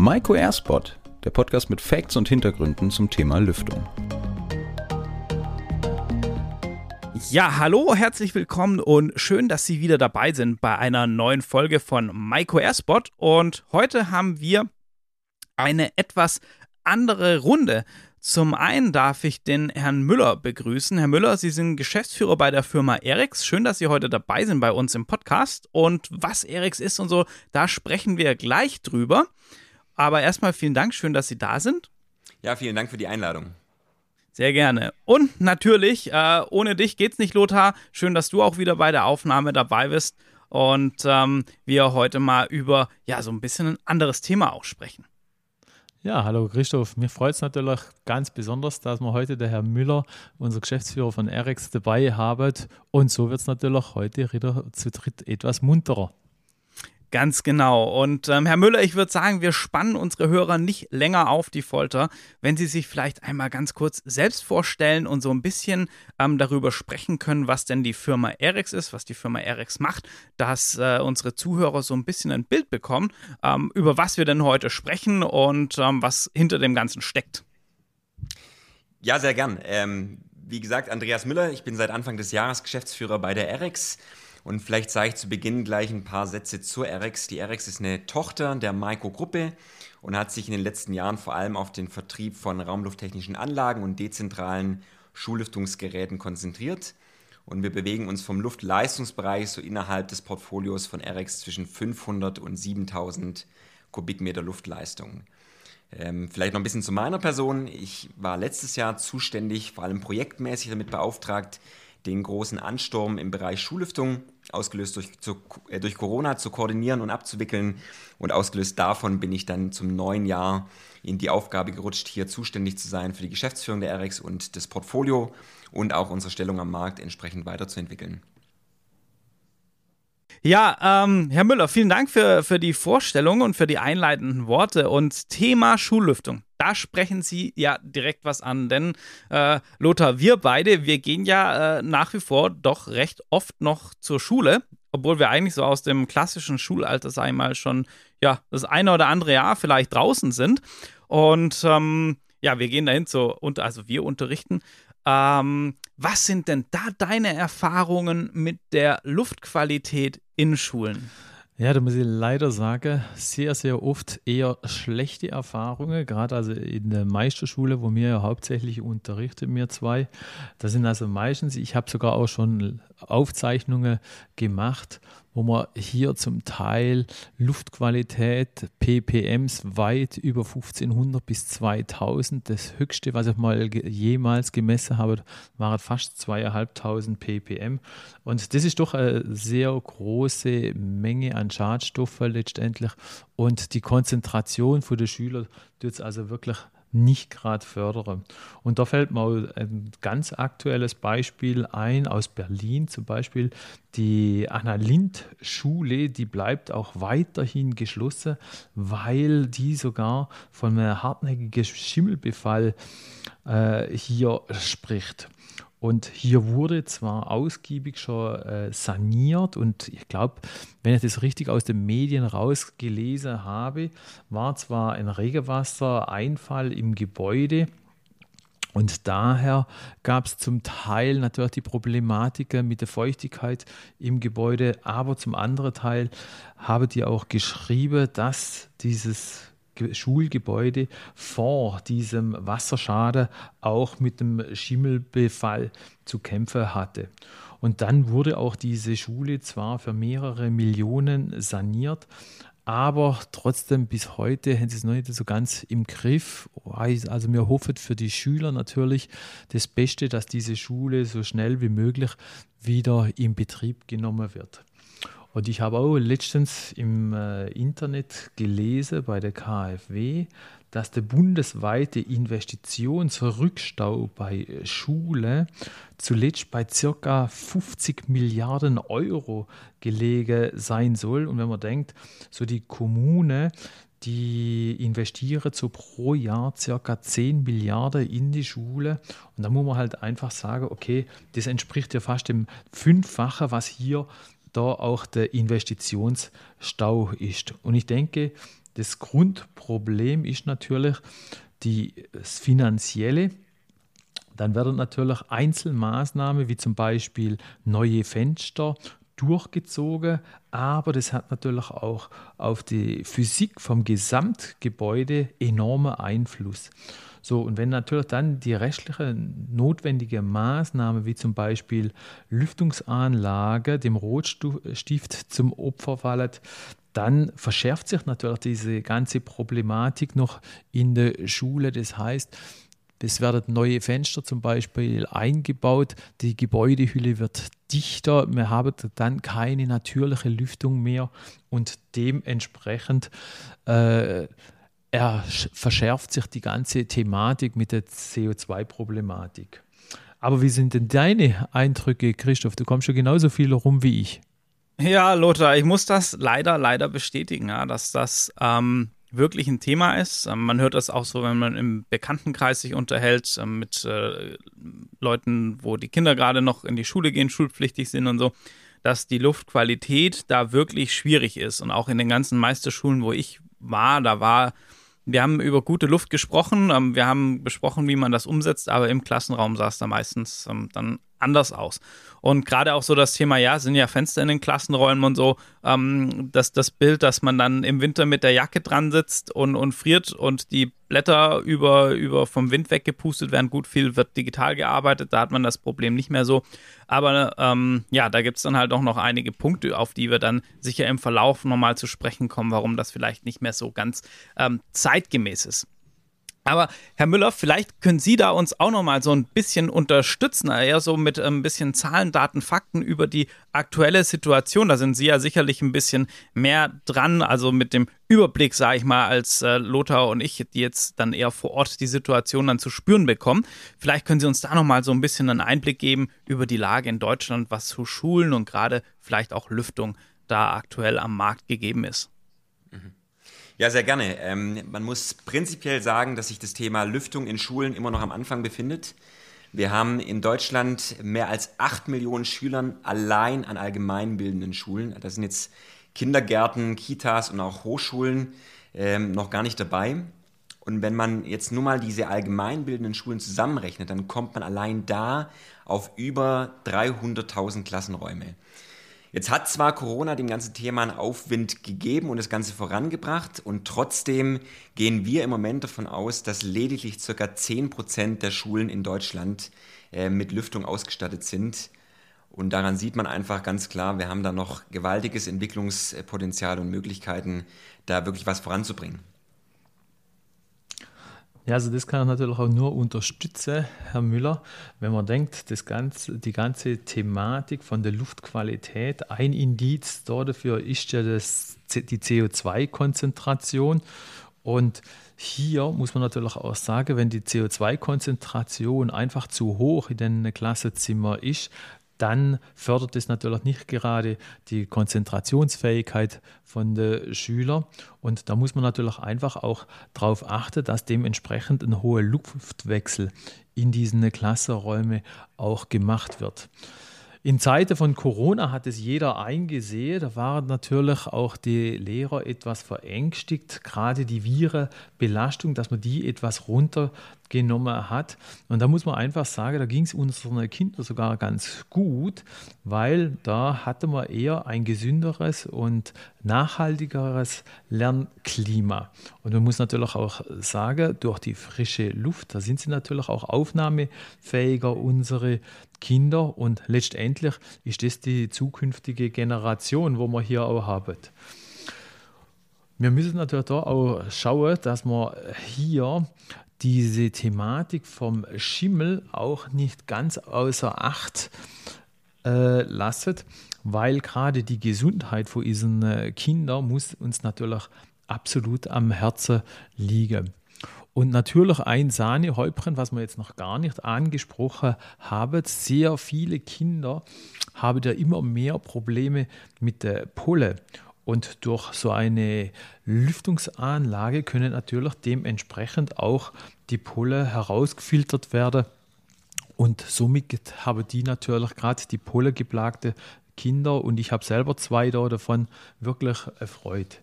Maiko Airspot, der Podcast mit Facts und Hintergründen zum Thema Lüftung. Ja, hallo, herzlich willkommen und schön, dass Sie wieder dabei sind bei einer neuen Folge von Maiko Airspot. Und heute haben wir eine etwas andere Runde. Zum einen darf ich den Herrn Müller begrüßen. Herr Müller, Sie sind Geschäftsführer bei der Firma Erics. Schön, dass Sie heute dabei sind bei uns im Podcast. Und was Erics ist und so, da sprechen wir gleich drüber. Aber erstmal vielen Dank, schön, dass Sie da sind. Ja, vielen Dank für die Einladung. Sehr gerne. Und natürlich, äh, ohne dich geht's nicht, Lothar. Schön, dass du auch wieder bei der Aufnahme dabei bist und ähm, wir heute mal über ja so ein bisschen ein anderes Thema auch sprechen. Ja, hallo Christoph. Mir freut es natürlich ganz besonders, dass wir heute der Herr Müller, unser Geschäftsführer von RX, dabei haben. Und so wird es natürlich heute wieder zu dritt etwas munterer. Ganz genau. Und ähm, Herr Müller, ich würde sagen, wir spannen unsere Hörer nicht länger auf die Folter, wenn Sie sich vielleicht einmal ganz kurz selbst vorstellen und so ein bisschen ähm, darüber sprechen können, was denn die Firma Erex ist, was die Firma Erex macht, dass äh, unsere Zuhörer so ein bisschen ein Bild bekommen, ähm, über was wir denn heute sprechen und ähm, was hinter dem Ganzen steckt. Ja, sehr gern. Ähm, wie gesagt, Andreas Müller, ich bin seit Anfang des Jahres Geschäftsführer bei der Erex. Und vielleicht sage ich zu Beginn gleich ein paar Sätze zur RX. Die RX ist eine Tochter der Maiko-Gruppe und hat sich in den letzten Jahren vor allem auf den Vertrieb von raumlufttechnischen Anlagen und dezentralen Schullüftungsgeräten konzentriert. Und wir bewegen uns vom Luftleistungsbereich so innerhalb des Portfolios von RX zwischen 500 und 7000 Kubikmeter Luftleistung. Ähm, vielleicht noch ein bisschen zu meiner Person. Ich war letztes Jahr zuständig, vor allem projektmäßig damit beauftragt, den großen Ansturm im Bereich Schullüftung, ausgelöst durch, zu, äh, durch Corona, zu koordinieren und abzuwickeln. Und ausgelöst davon bin ich dann zum neuen Jahr in die Aufgabe gerutscht, hier zuständig zu sein für die Geschäftsführung der RX und das Portfolio und auch unsere Stellung am Markt entsprechend weiterzuentwickeln. Ja, ähm, Herr Müller, vielen Dank für, für die Vorstellung und für die einleitenden Worte. Und Thema Schullüftung, da sprechen Sie ja direkt was an. Denn äh, Lothar, wir beide, wir gehen ja äh, nach wie vor doch recht oft noch zur Schule, obwohl wir eigentlich so aus dem klassischen Schulalter, mal, schon ja das eine oder andere Jahr vielleicht draußen sind. Und ähm, ja, wir gehen dahin zu, also wir unterrichten ähm, was sind denn da deine Erfahrungen mit der Luftqualität in Schulen? Ja, da muss ich leider sagen, sehr, sehr oft eher schlechte Erfahrungen, gerade also in der Meisterschule, wo wir ja hauptsächlich unterrichten, mir zwei. Da sind also meistens, ich habe sogar auch schon Aufzeichnungen gemacht, wo man hier zum Teil Luftqualität, ppms weit über 1500 bis 2000. Das höchste, was ich mal jemals gemessen habe, waren fast 2500 ppm. Und das ist doch eine sehr große Menge an Schadstoffen letztendlich. Und die Konzentration der Schüler tut es also wirklich nicht gerade fördere. Und da fällt mir ein ganz aktuelles Beispiel ein aus Berlin, zum Beispiel die Anna Lind Schule, die bleibt auch weiterhin geschlossen, weil die sogar von einem hartnäckigen Schimmelbefall äh, hier spricht. Und hier wurde zwar ausgiebig schon äh, saniert und ich glaube, wenn ich das richtig aus den Medien rausgelesen habe, war zwar ein Regenwassereinfall im Gebäude, und daher gab es zum Teil natürlich die Problematik mit der Feuchtigkeit im Gebäude, aber zum anderen Teil habe die auch geschrieben, dass dieses Schulgebäude vor diesem Wasserschaden auch mit dem Schimmelbefall zu kämpfen hatte. Und dann wurde auch diese Schule zwar für mehrere Millionen saniert, aber trotzdem bis heute haben sie es noch nicht so ganz im Griff. Also wir hoffen für die Schüler natürlich das Beste, dass diese Schule so schnell wie möglich wieder in Betrieb genommen wird. Und ich habe auch letztens im äh, Internet gelesen bei der KfW, dass der bundesweite Investitionsrückstau bei Schule zuletzt bei ca. 50 Milliarden Euro gelegen sein soll. Und wenn man denkt, so die Kommune, die investieren so pro Jahr ca. 10 Milliarden in die Schule. Und da muss man halt einfach sagen, okay, das entspricht ja fast dem Fünffache, was hier da auch der Investitionsstau ist. Und ich denke, das Grundproblem ist natürlich die, das Finanzielle. Dann werden natürlich Einzelmaßnahmen wie zum Beispiel neue Fenster durchgezogen, aber das hat natürlich auch auf die Physik vom Gesamtgebäude enormen Einfluss. So, und wenn natürlich dann die rechtliche notwendige Maßnahme, wie zum Beispiel Lüftungsanlage, dem Rotstift zum Opfer fallen, dann verschärft sich natürlich diese ganze Problematik noch in der Schule. Das heißt, es werden neue Fenster zum Beispiel eingebaut, die Gebäudehülle wird dichter, wir haben dann keine natürliche Lüftung mehr und dementsprechend äh, er verschärft sich die ganze Thematik mit der CO2-Problematik. Aber wie sind denn deine Eindrücke, Christoph? Du kommst schon genauso viel rum wie ich. Ja, Lothar, ich muss das leider, leider bestätigen, ja, dass das ähm, wirklich ein Thema ist. Ähm, man hört das auch so, wenn man im Bekanntenkreis sich unterhält ähm, mit äh, Leuten, wo die Kinder gerade noch in die Schule gehen, schulpflichtig sind und so, dass die Luftqualität da wirklich schwierig ist. Und auch in den ganzen Meisterschulen, wo ich war, da war wir haben über gute Luft gesprochen, ähm, wir haben besprochen, wie man das umsetzt, aber im Klassenraum sah es da meistens ähm, dann anders aus. Und gerade auch so das Thema, ja, sind ja Fenster in den Klassenräumen und so, ähm, dass das Bild, dass man dann im Winter mit der Jacke dran sitzt und, und friert und die Blätter über, über vom Wind weggepustet werden. Gut, viel wird digital gearbeitet, da hat man das Problem nicht mehr so. Aber ähm, ja, da gibt es dann halt auch noch einige Punkte, auf die wir dann sicher im Verlauf nochmal zu sprechen kommen, warum das vielleicht nicht mehr so ganz ähm, zeitgemäß ist. Aber Herr Müller, vielleicht können Sie da uns auch noch mal so ein bisschen unterstützen, eher so mit ein bisschen Zahlen, Daten, Fakten über die aktuelle Situation. Da sind Sie ja sicherlich ein bisschen mehr dran, also mit dem Überblick, sage ich mal, als äh, Lothar und ich, die jetzt dann eher vor Ort die Situation dann zu spüren bekommen. Vielleicht können Sie uns da noch mal so ein bisschen einen Einblick geben über die Lage in Deutschland, was zu Schulen und gerade vielleicht auch Lüftung da aktuell am Markt gegeben ist. Ja, sehr gerne. Ähm, man muss prinzipiell sagen, dass sich das Thema Lüftung in Schulen immer noch am Anfang befindet. Wir haben in Deutschland mehr als acht Millionen Schülern allein an allgemeinbildenden Schulen. Das sind jetzt Kindergärten, Kitas und auch Hochschulen ähm, noch gar nicht dabei. Und wenn man jetzt nur mal diese allgemeinbildenden Schulen zusammenrechnet, dann kommt man allein da auf über 300.000 Klassenräume. Jetzt hat zwar Corona dem ganzen Thema einen Aufwind gegeben und das Ganze vorangebracht und trotzdem gehen wir im Moment davon aus, dass lediglich ca. 10% der Schulen in Deutschland äh, mit Lüftung ausgestattet sind. Und daran sieht man einfach ganz klar, wir haben da noch gewaltiges Entwicklungspotenzial und Möglichkeiten, da wirklich was voranzubringen. Ja, also das kann ich natürlich auch nur unterstützen, Herr Müller, wenn man denkt, das ganze, die ganze Thematik von der Luftqualität, ein Indiz dafür ist ja das, die CO2-Konzentration. Und hier muss man natürlich auch sagen, wenn die CO2-Konzentration einfach zu hoch in einem Klassenzimmer ist, dann fördert es natürlich nicht gerade die Konzentrationsfähigkeit von den Schülern. Und da muss man natürlich einfach auch darauf achten, dass dementsprechend ein hoher Luftwechsel in diesen Klassenräumen auch gemacht wird. In Zeiten von Corona hat es jeder eingesehen. Da waren natürlich auch die Lehrer etwas verängstigt, gerade die Virenbelastung, dass man die etwas runtergenommen hat. Und da muss man einfach sagen, da ging es unseren Kindern sogar ganz gut, weil da hatte man eher ein gesünderes und nachhaltigeres Lernklima. Und man muss natürlich auch sagen, durch die frische Luft, da sind sie natürlich auch aufnahmefähiger, unsere Kinder und letztendlich ist das die zukünftige Generation, wo wir hier auch haben. Wir müssen natürlich da auch schauen, dass wir hier diese Thematik vom Schimmel auch nicht ganz außer Acht äh, lassen, weil gerade die Gesundheit von diesen äh, Kindern muss uns natürlich absolut am Herzen liegen. Und natürlich ein Sahnehäubchen, was wir jetzt noch gar nicht angesprochen haben. Sehr viele Kinder haben ja immer mehr Probleme mit der Pulle. Und durch so eine Lüftungsanlage können natürlich dementsprechend auch die Pulle herausgefiltert werden. Und somit haben die natürlich gerade die pollengeplagte Kinder und ich habe selber zwei davon wirklich erfreut.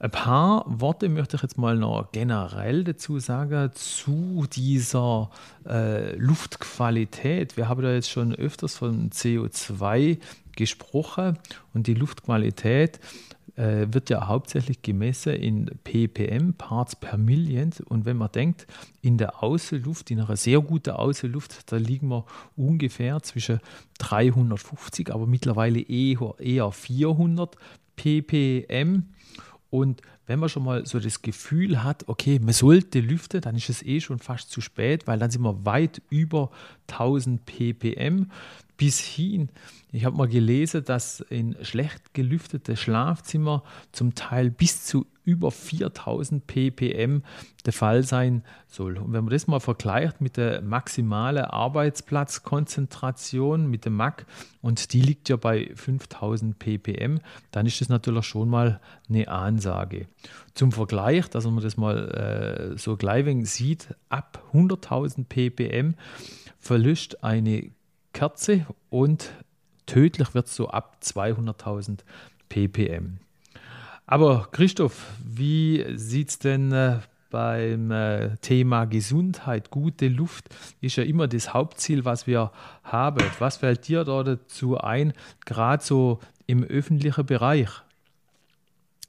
Ein paar Worte möchte ich jetzt mal noch generell dazu sagen zu dieser äh, Luftqualität. Wir haben da jetzt schon öfters von CO2 gesprochen und die Luftqualität äh, wird ja hauptsächlich gemessen in ppm, Parts per Million. Und wenn man denkt, in der Außenluft, in einer sehr guten Außenluft, da liegen wir ungefähr zwischen 350, aber mittlerweile eher, eher 400 ppm. Und wenn man schon mal so das Gefühl hat, okay, man sollte lüften, dann ist es eh schon fast zu spät, weil dann sind wir weit über 1000 ppm bis hin. Ich habe mal gelesen, dass in schlecht gelüftete Schlafzimmer zum Teil bis zu über 4000 ppm der Fall sein soll. Und wenn man das mal vergleicht mit der maximalen Arbeitsplatzkonzentration mit dem MAC und die liegt ja bei 5000 ppm, dann ist das natürlich schon mal eine Ansage. Zum Vergleich, dass man das mal äh, so gleich sieht, ab 100.000 ppm verlöscht eine Kerze und tödlich wird es so ab 200.000 ppm. Aber Christoph, wie sieht es denn äh, beim äh, Thema Gesundheit, gute Luft ist ja immer das Hauptziel, was wir haben. Was fällt dir da dazu ein, gerade so im öffentlichen Bereich?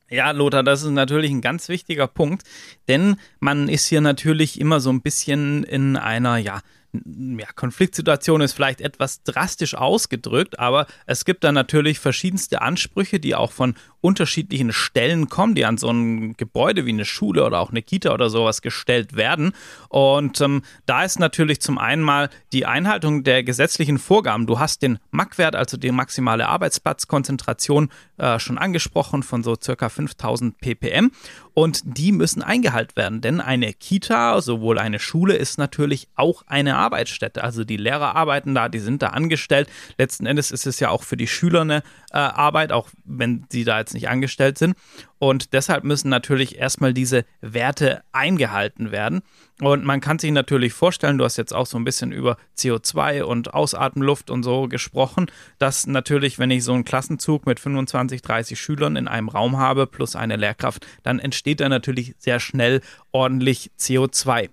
Ja, Lothar, das ist natürlich ein ganz wichtiger Punkt, denn man ist hier natürlich immer so ein bisschen in einer, ja, ja, Konfliktsituation ist vielleicht etwas drastisch ausgedrückt, aber es gibt da natürlich verschiedenste Ansprüche, die auch von unterschiedlichen Stellen kommen, die an so ein Gebäude wie eine Schule oder auch eine Kita oder sowas gestellt werden. Und ähm, da ist natürlich zum einen mal die Einhaltung der gesetzlichen Vorgaben. Du hast den MAC-Wert, also die maximale Arbeitsplatzkonzentration, äh, schon angesprochen von so circa 5000 ppm und die müssen eingehalten werden, denn eine Kita, sowohl eine Schule, ist natürlich auch eine Arbeitsstätte. Also die Lehrer arbeiten da, die sind da angestellt. Letzten Endes ist es ja auch für die Schüler eine äh, Arbeit, auch wenn sie da jetzt nicht angestellt sind. Und deshalb müssen natürlich erstmal diese Werte eingehalten werden. Und man kann sich natürlich vorstellen, du hast jetzt auch so ein bisschen über CO2 und Ausatemluft und so gesprochen, dass natürlich, wenn ich so einen Klassenzug mit 25, 30 Schülern in einem Raum habe plus eine Lehrkraft, dann entsteht da natürlich sehr schnell ordentlich CO2.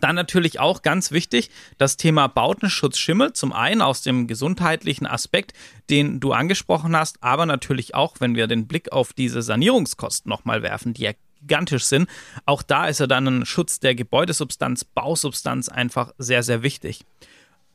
Dann natürlich auch ganz wichtig das Thema Bautenschutz Schimmel. Zum einen aus dem gesundheitlichen Aspekt, den du angesprochen hast, aber natürlich auch, wenn wir den Blick auf diese Sanierungskosten nochmal werfen, die ja gigantisch sind. Auch da ist ja dann ein Schutz der Gebäudesubstanz, Bausubstanz einfach sehr, sehr wichtig.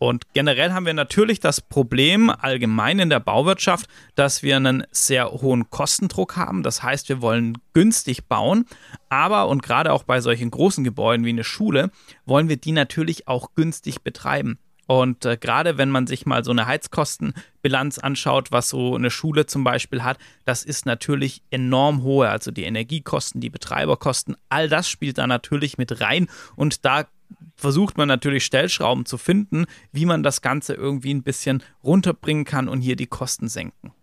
Und generell haben wir natürlich das Problem allgemein in der Bauwirtschaft, dass wir einen sehr hohen Kostendruck haben. Das heißt, wir wollen günstig bauen, aber und gerade auch bei solchen großen Gebäuden wie eine Schule wollen wir die natürlich auch günstig betreiben. Und äh, gerade wenn man sich mal so eine Heizkostenbilanz anschaut, was so eine Schule zum Beispiel hat, das ist natürlich enorm hohe. Also die Energiekosten, die Betreiberkosten, all das spielt da natürlich mit rein. Und da versucht man natürlich Stellschrauben zu finden, wie man das Ganze irgendwie ein bisschen runterbringen kann und hier die Kosten senken.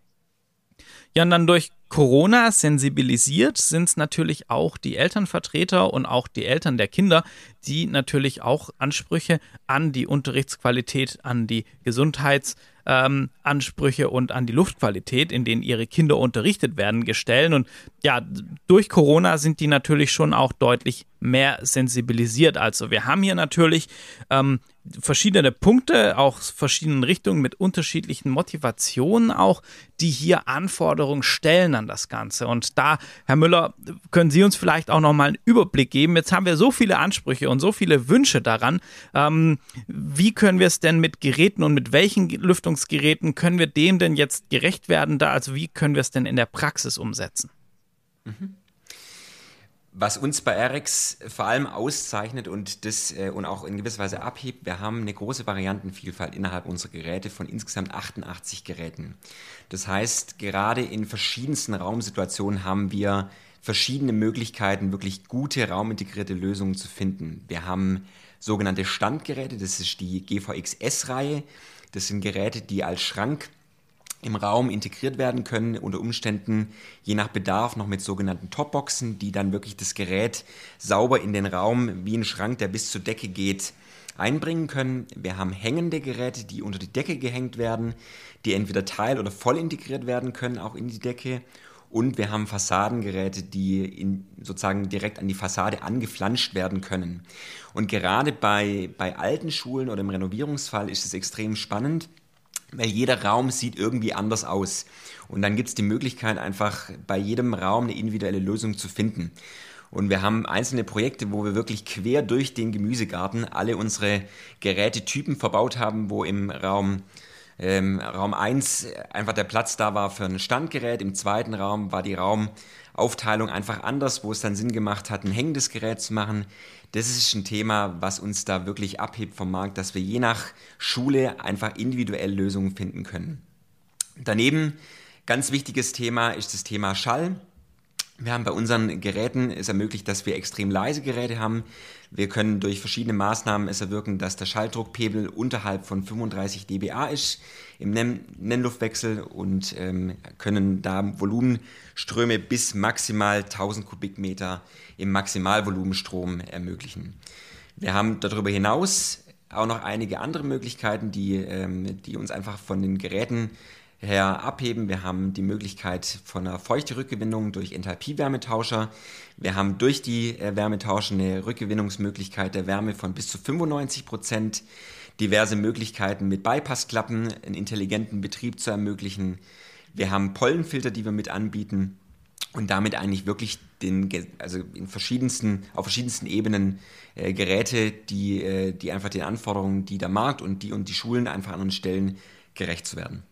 Ja, und dann durch Corona sensibilisiert sind es natürlich auch die Elternvertreter und auch die Eltern der Kinder, die natürlich auch Ansprüche an die Unterrichtsqualität, an die Gesundheits- ähm, Ansprüche und an die Luftqualität, in denen ihre Kinder unterrichtet werden, gestellt. Und ja, durch Corona sind die natürlich schon auch deutlich mehr sensibilisiert. Also wir haben hier natürlich ähm, verschiedene Punkte, auch verschiedenen Richtungen mit unterschiedlichen Motivationen auch, die hier Anforderungen stellen an das Ganze. Und da, Herr Müller, können Sie uns vielleicht auch nochmal einen Überblick geben. Jetzt haben wir so viele Ansprüche und so viele Wünsche daran. Ähm, wie können wir es denn mit Geräten und mit welchen Lüftungsgeräten können wir dem denn jetzt gerecht werden da? Also wie können wir es denn in der Praxis umsetzen? Mhm. Was uns bei RX vor allem auszeichnet und das äh, und auch in gewisser Weise abhebt, wir haben eine große Variantenvielfalt innerhalb unserer Geräte von insgesamt 88 Geräten. Das heißt, gerade in verschiedensten Raumsituationen haben wir verschiedene Möglichkeiten, wirklich gute raumintegrierte Lösungen zu finden. Wir haben sogenannte Standgeräte, das ist die GVX-S-Reihe. Das sind Geräte, die als Schrank im Raum integriert werden können, unter Umständen je nach Bedarf noch mit sogenannten Topboxen, die dann wirklich das Gerät sauber in den Raum wie ein Schrank, der bis zur Decke geht, einbringen können. Wir haben hängende Geräte, die unter die Decke gehängt werden, die entweder teil- oder voll integriert werden können, auch in die Decke. Und wir haben Fassadengeräte, die in, sozusagen direkt an die Fassade angeflanscht werden können. Und gerade bei, bei alten Schulen oder im Renovierungsfall ist es extrem spannend, weil jeder Raum sieht irgendwie anders aus. Und dann gibt es die Möglichkeit, einfach bei jedem Raum eine individuelle Lösung zu finden. Und wir haben einzelne Projekte, wo wir wirklich quer durch den Gemüsegarten alle unsere Gerätetypen verbaut haben, wo im Raum ähm, Raum 1 einfach der Platz da war für ein Standgerät. Im zweiten Raum war die Raumaufteilung einfach anders, wo es dann Sinn gemacht hat, ein hängendes Gerät zu machen. Das ist ein Thema, was uns da wirklich abhebt vom Markt, dass wir je nach Schule einfach individuell Lösungen finden können. Daneben ganz wichtiges Thema ist das Thema Schall. Wir haben bei unseren Geräten es ermöglicht, dass wir extrem leise Geräte haben. Wir können durch verschiedene Maßnahmen es erwirken, dass der Schalldruckpegel unterhalb von 35 dBA ist im Nennluftwechsel und ähm, können da Volumenströme bis maximal 1000 Kubikmeter im Maximalvolumenstrom ermöglichen. Wir haben darüber hinaus auch noch einige andere Möglichkeiten, die, ähm, die uns einfach von den Geräten her abheben. Wir haben die Möglichkeit von einer Feuchterückgewinnung durch Enthalpie-Wärmetauscher. Wir haben durch die äh, Wärmetauscher eine Rückgewinnungsmöglichkeit der Wärme von bis zu 95 Prozent. Diverse Möglichkeiten mit Bypassklappen, einen intelligenten Betrieb zu ermöglichen. Wir haben Pollenfilter, die wir mit anbieten und damit eigentlich wirklich den, also in verschiedensten, auf verschiedensten Ebenen äh, Geräte, die, äh, die einfach den Anforderungen, die der Markt und die und die Schulen einfach an uns stellen, gerecht zu werden.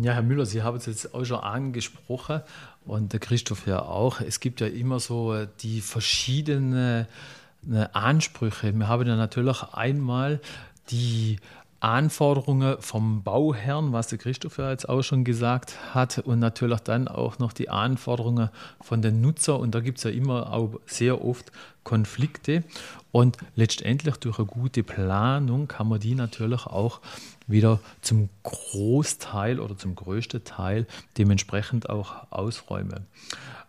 Ja, Herr Müller, Sie haben es jetzt auch schon angesprochen und der Christoph ja auch. Es gibt ja immer so äh, die verschiedenen äh, Ansprüche. Wir haben ja natürlich einmal die Anforderungen vom Bauherrn, was der Christoph ja jetzt auch schon gesagt hat, und natürlich dann auch noch die Anforderungen von den Nutzer. Und da gibt es ja immer auch sehr oft Konflikte. Und letztendlich durch eine gute Planung kann man die natürlich auch wieder zum Großteil oder zum größten Teil dementsprechend auch ausräumen.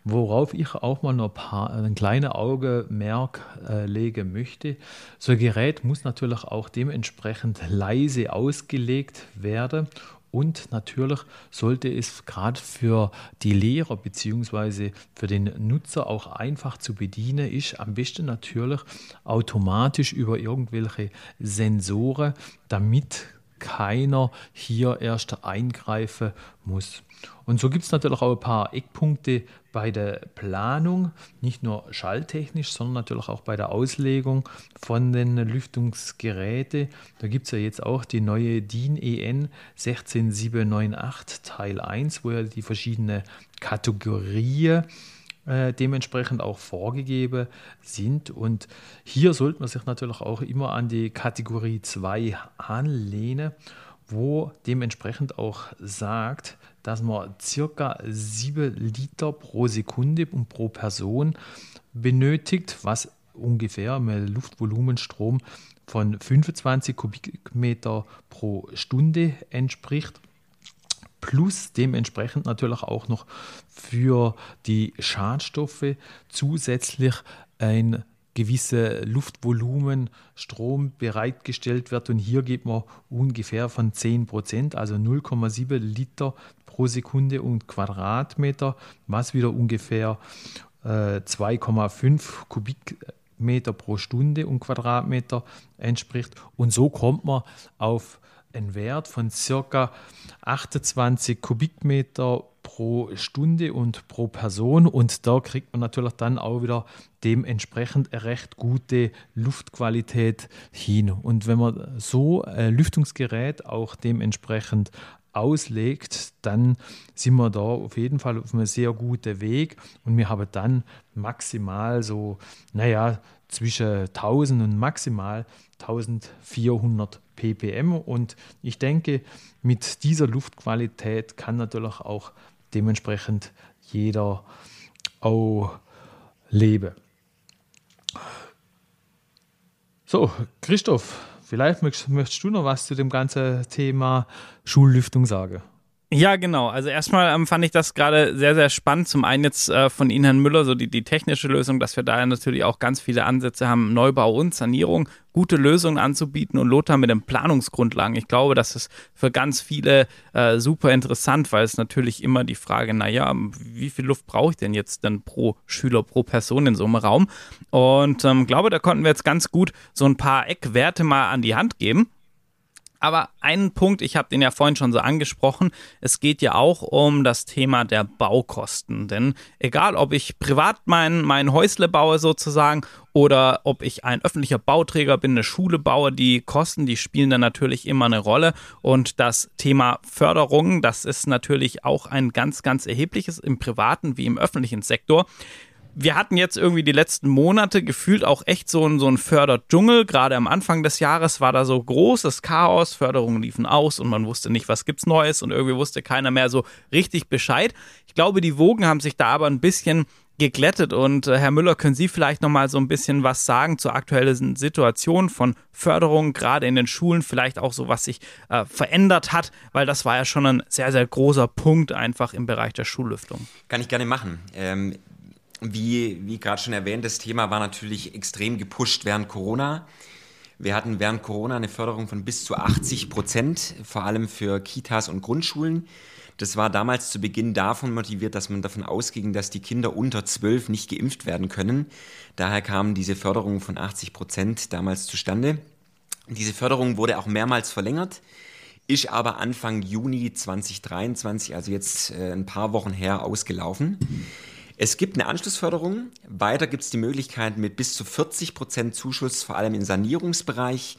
Worauf ich auch mal noch paar, ein kleines Augenmerk äh, legen möchte, so ein Gerät muss natürlich auch dementsprechend leise ausgelegt werden und natürlich sollte es gerade für die Lehrer bzw. für den Nutzer auch einfach zu bedienen ist. Am besten natürlich automatisch über irgendwelche Sensoren, damit keiner hier erst eingreifen muss. Und so gibt es natürlich auch ein paar Eckpunkte bei der Planung, nicht nur schalltechnisch, sondern natürlich auch bei der Auslegung von den Lüftungsgeräten. Da gibt es ja jetzt auch die neue DIN EN 16798 Teil 1, wo ja die verschiedenen Kategorien äh, dementsprechend auch vorgegeben sind. Und hier sollte man sich natürlich auch immer an die Kategorie 2 anlehnen, wo dementsprechend auch sagt, dass man circa 7 Liter pro Sekunde und pro Person benötigt, was ungefähr einem Luftvolumenstrom von 25 Kubikmeter pro Stunde entspricht plus dementsprechend natürlich auch noch für die Schadstoffe zusätzlich ein gewisse Luftvolumen Strom bereitgestellt wird. Und hier geht man ungefähr von 10 Prozent, also 0,7 Liter pro Sekunde und Quadratmeter, was wieder ungefähr äh, 2,5 Kubikmeter pro Stunde und Quadratmeter entspricht. Und so kommt man auf einen Wert von circa 28 Kubikmeter pro Stunde und pro Person und da kriegt man natürlich dann auch wieder dementsprechend eine recht gute Luftqualität hin. Und wenn man so ein Lüftungsgerät auch dementsprechend auslegt, dann sind wir da auf jeden Fall auf einem sehr guten Weg und wir haben dann maximal so, naja, zwischen 1000 und maximal 1400 ppm. Und ich denke, mit dieser Luftqualität kann natürlich auch dementsprechend jeder auch leben. So, Christoph, vielleicht möchtest, möchtest du noch was zu dem ganzen Thema Schullüftung sagen? Ja, genau. Also erstmal ähm, fand ich das gerade sehr, sehr spannend. Zum einen jetzt äh, von Ihnen, Herrn Müller, so die, die technische Lösung, dass wir da natürlich auch ganz viele Ansätze haben, Neubau und Sanierung, gute Lösungen anzubieten und Lothar mit den Planungsgrundlagen. Ich glaube, das ist für ganz viele äh, super interessant, weil es natürlich immer die Frage, naja, wie viel Luft brauche ich denn jetzt denn pro Schüler, pro Person in so einem Raum? Und ähm, glaube, da konnten wir jetzt ganz gut so ein paar Eckwerte mal an die Hand geben. Aber einen Punkt, ich habe den ja vorhin schon so angesprochen, es geht ja auch um das Thema der Baukosten. Denn egal, ob ich privat mein, mein Häusle baue sozusagen oder ob ich ein öffentlicher Bauträger bin, eine Schule baue, die Kosten, die spielen dann natürlich immer eine Rolle. Und das Thema Förderung, das ist natürlich auch ein ganz, ganz erhebliches im privaten wie im öffentlichen Sektor wir hatten jetzt irgendwie die letzten Monate gefühlt auch echt so ein, so ein Förderdschungel. Gerade am Anfang des Jahres war da so großes Chaos, Förderungen liefen aus und man wusste nicht, was gibt's Neues und irgendwie wusste keiner mehr so richtig Bescheid. Ich glaube, die Wogen haben sich da aber ein bisschen geglättet und äh, Herr Müller, können Sie vielleicht noch mal so ein bisschen was sagen zur aktuellen Situation von Förderung gerade in den Schulen, vielleicht auch so was sich äh, verändert hat, weil das war ja schon ein sehr sehr großer Punkt einfach im Bereich der Schullüftung. Kann ich gerne machen. Ähm, wie, wie gerade schon erwähnt, das Thema war natürlich extrem gepusht während Corona. Wir hatten während Corona eine Förderung von bis zu 80 Prozent, vor allem für Kitas und Grundschulen. Das war damals zu Beginn davon motiviert, dass man davon ausging, dass die Kinder unter 12 nicht geimpft werden können. Daher kam diese Förderung von 80 Prozent damals zustande. Diese Förderung wurde auch mehrmals verlängert, ist aber Anfang Juni 2023, also jetzt äh, ein paar Wochen her, ausgelaufen. Es gibt eine Anschlussförderung. Weiter gibt es die Möglichkeit mit bis zu 40 Prozent Zuschuss, vor allem im Sanierungsbereich,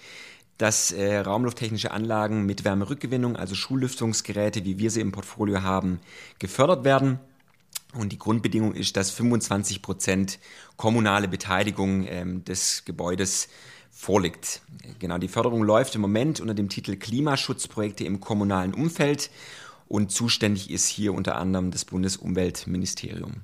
dass äh, raumlufttechnische Anlagen mit Wärmerückgewinnung, also Schullüftungsgeräte, wie wir sie im Portfolio haben, gefördert werden. Und die Grundbedingung ist, dass 25 Prozent kommunale Beteiligung ähm, des Gebäudes vorliegt. Genau, die Förderung läuft im Moment unter dem Titel Klimaschutzprojekte im kommunalen Umfeld und zuständig ist hier unter anderem das Bundesumweltministerium.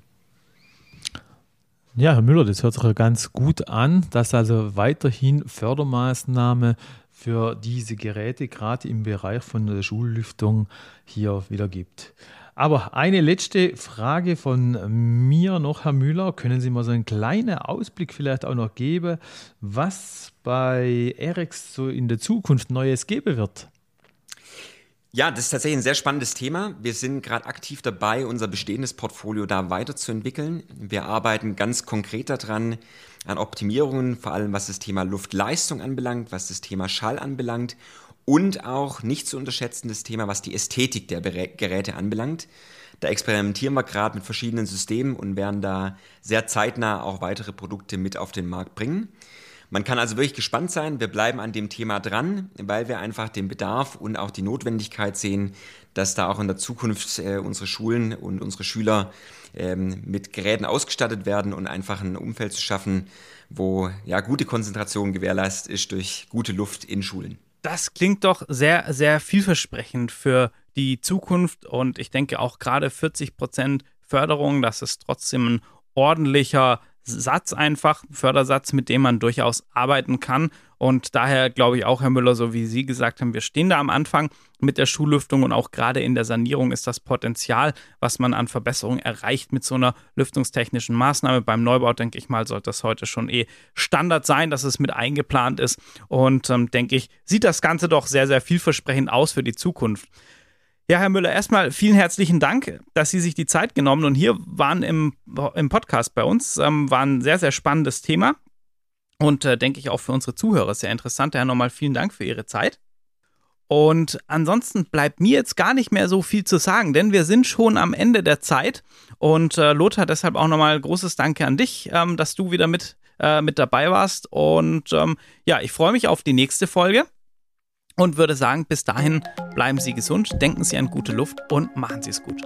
Ja, Herr Müller, das hört sich ganz gut an, dass also weiterhin Fördermaßnahmen für diese Geräte gerade im Bereich von der Schullüftung hier wieder gibt. Aber eine letzte Frage von mir noch, Herr Müller. Können Sie mal so einen kleinen Ausblick vielleicht auch noch geben, was bei EREX so in der Zukunft Neues geben wird? Ja, das ist tatsächlich ein sehr spannendes Thema. Wir sind gerade aktiv dabei, unser bestehendes Portfolio da weiterzuentwickeln. Wir arbeiten ganz konkret daran, an Optimierungen, vor allem was das Thema Luftleistung anbelangt, was das Thema Schall anbelangt und auch nicht zu unterschätzen das Thema, was die Ästhetik der Geräte anbelangt. Da experimentieren wir gerade mit verschiedenen Systemen und werden da sehr zeitnah auch weitere Produkte mit auf den Markt bringen. Man kann also wirklich gespannt sein. Wir bleiben an dem Thema dran, weil wir einfach den Bedarf und auch die Notwendigkeit sehen, dass da auch in der Zukunft äh, unsere Schulen und unsere Schüler ähm, mit Geräten ausgestattet werden und einfach ein Umfeld zu schaffen, wo ja gute Konzentration gewährleistet ist durch gute Luft in Schulen. Das klingt doch sehr, sehr vielversprechend für die Zukunft und ich denke auch gerade 40 Prozent Förderung, das ist trotzdem ein ordentlicher Satz einfach, Fördersatz, mit dem man durchaus arbeiten kann. Und daher glaube ich auch, Herr Müller, so wie Sie gesagt haben, wir stehen da am Anfang mit der Schullüftung und auch gerade in der Sanierung ist das Potenzial, was man an Verbesserungen erreicht mit so einer lüftungstechnischen Maßnahme. Beim Neubau, denke ich mal, sollte das heute schon eh Standard sein, dass es mit eingeplant ist. Und ähm, denke ich, sieht das Ganze doch sehr, sehr vielversprechend aus für die Zukunft. Ja, Herr Müller, erstmal vielen herzlichen Dank, dass Sie sich die Zeit genommen und hier waren im, im Podcast bei uns. Ähm, war ein sehr, sehr spannendes Thema und äh, denke ich auch für unsere Zuhörer sehr interessant. Daher nochmal vielen Dank für Ihre Zeit. Und ansonsten bleibt mir jetzt gar nicht mehr so viel zu sagen, denn wir sind schon am Ende der Zeit. Und äh, Lothar, deshalb auch nochmal großes Danke an dich, ähm, dass du wieder mit, äh, mit dabei warst. Und ähm, ja, ich freue mich auf die nächste Folge und würde sagen, bis dahin bleiben Sie gesund, denken Sie an gute Luft und machen Sie es gut.